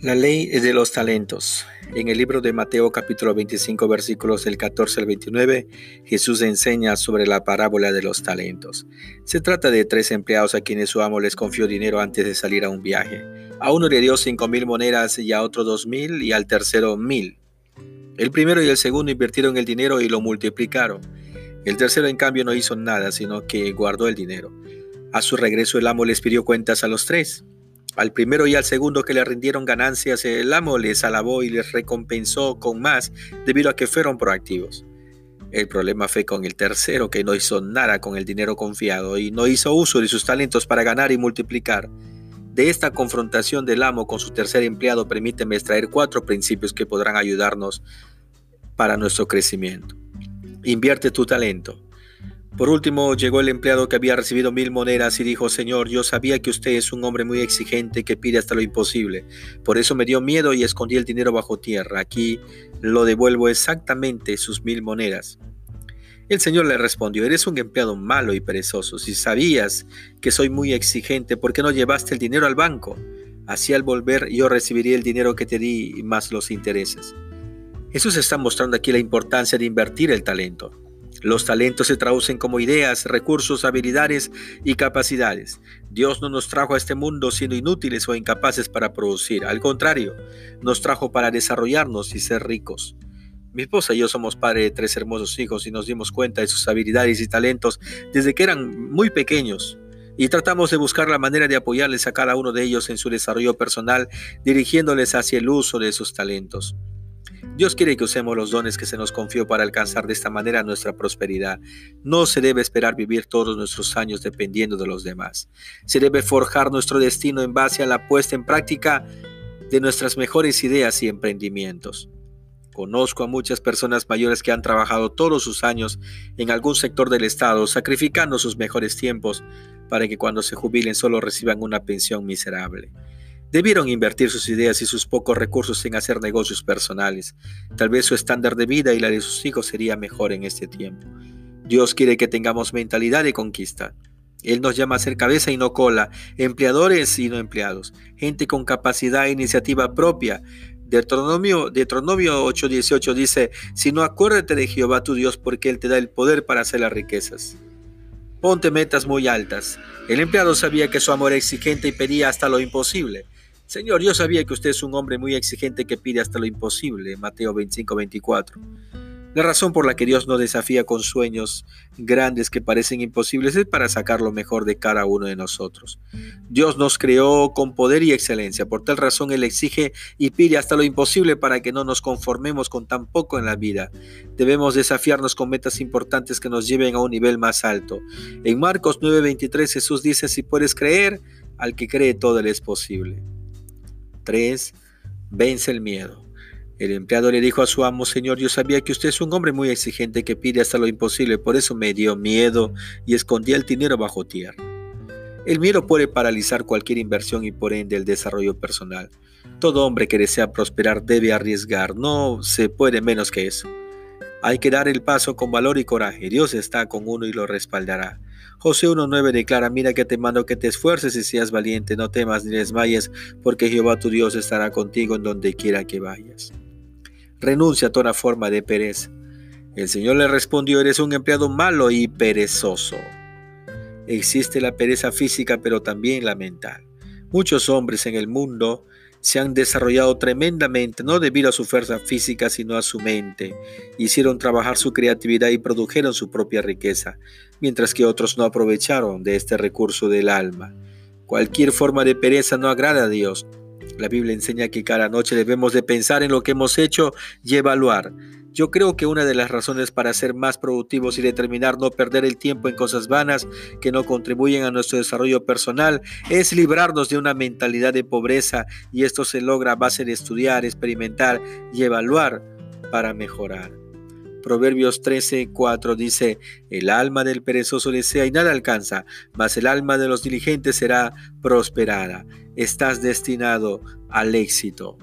La ley de los talentos. En el libro de Mateo capítulo 25 versículos del 14 al 29, Jesús enseña sobre la parábola de los talentos. Se trata de tres empleados a quienes su amo les confió dinero antes de salir a un viaje. A uno le dio cinco mil monedas y a otro dos mil y al tercero mil. El primero y el segundo invirtieron el dinero y lo multiplicaron. El tercero en cambio no hizo nada, sino que guardó el dinero. A su regreso el amo les pidió cuentas a los tres. Al primero y al segundo que le rindieron ganancias, el amo les alabó y les recompensó con más debido a que fueron proactivos. El problema fue con el tercero que no hizo nada con el dinero confiado y no hizo uso de sus talentos para ganar y multiplicar. De esta confrontación del amo con su tercer empleado, permíteme extraer cuatro principios que podrán ayudarnos para nuestro crecimiento. Invierte tu talento. Por último, llegó el empleado que había recibido mil monedas y dijo, Señor, yo sabía que usted es un hombre muy exigente que pide hasta lo imposible. Por eso me dio miedo y escondí el dinero bajo tierra. Aquí lo devuelvo exactamente sus mil monedas. El Señor le respondió, eres un empleado malo y perezoso. Si sabías que soy muy exigente, ¿por qué no llevaste el dinero al banco? Así al volver yo recibiría el dinero que te di más los intereses. Jesús está mostrando aquí la importancia de invertir el talento. Los talentos se traducen como ideas, recursos, habilidades y capacidades. Dios no nos trajo a este mundo siendo inútiles o incapaces para producir. Al contrario, nos trajo para desarrollarnos y ser ricos. Mi esposa y yo somos padres de tres hermosos hijos y nos dimos cuenta de sus habilidades y talentos desde que eran muy pequeños. Y tratamos de buscar la manera de apoyarles a cada uno de ellos en su desarrollo personal, dirigiéndoles hacia el uso de sus talentos. Dios quiere que usemos los dones que se nos confió para alcanzar de esta manera nuestra prosperidad. No se debe esperar vivir todos nuestros años dependiendo de los demás. Se debe forjar nuestro destino en base a la puesta en práctica de nuestras mejores ideas y emprendimientos. Conozco a muchas personas mayores que han trabajado todos sus años en algún sector del Estado, sacrificando sus mejores tiempos para que cuando se jubilen solo reciban una pensión miserable. Debieron invertir sus ideas y sus pocos recursos en hacer negocios personales. Tal vez su estándar de vida y la de sus hijos sería mejor en este tiempo. Dios quiere que tengamos mentalidad de conquista. Él nos llama a ser cabeza y no cola, empleadores y no empleados, gente con capacidad e iniciativa propia. Deuteronomio, Deuteronomio 8:18 dice, si no acuérdate de Jehová tu Dios porque Él te da el poder para hacer las riquezas. Ponte metas muy altas. El empleado sabía que su amor era exigente y pedía hasta lo imposible. Señor, yo sabía que usted es un hombre muy exigente que pide hasta lo imposible. Mateo 25, 24. La razón por la que Dios nos desafía con sueños grandes que parecen imposibles es para sacar lo mejor de cada uno de nosotros. Dios nos creó con poder y excelencia, por tal razón Él exige y pide hasta lo imposible para que no nos conformemos con tan poco en la vida. Debemos desafiarnos con metas importantes que nos lleven a un nivel más alto. En Marcos 9:23 Jesús dice, si puedes creer, al que cree todo le es posible. 3. Vence el miedo. El empleado le dijo a su amo, Señor, yo sabía que usted es un hombre muy exigente que pide hasta lo imposible, por eso me dio miedo y escondí el dinero bajo tierra. El miedo puede paralizar cualquier inversión y por ende el desarrollo personal. Todo hombre que desea prosperar debe arriesgar, no se puede menos que eso. Hay que dar el paso con valor y coraje. Dios está con uno y lo respaldará. José 1.9 declara, mira que te mando que te esfuerces y seas valiente, no temas ni desmayes, porque Jehová tu Dios estará contigo en donde quiera que vayas. Renuncia a toda forma de pereza. El Señor le respondió, eres un empleado malo y perezoso. Existe la pereza física, pero también la mental. Muchos hombres en el mundo se han desarrollado tremendamente, no debido a su fuerza física, sino a su mente. Hicieron trabajar su creatividad y produjeron su propia riqueza, mientras que otros no aprovecharon de este recurso del alma. Cualquier forma de pereza no agrada a Dios. La Biblia enseña que cada noche debemos de pensar en lo que hemos hecho y evaluar. Yo creo que una de las razones para ser más productivos y determinar no perder el tiempo en cosas vanas que no contribuyen a nuestro desarrollo personal es librarnos de una mentalidad de pobreza y esto se logra a base de estudiar, experimentar y evaluar para mejorar. Proverbios 13, 4 dice, el alma del perezoso desea y nada alcanza, mas el alma de los diligentes será prosperada. Estás destinado al éxito.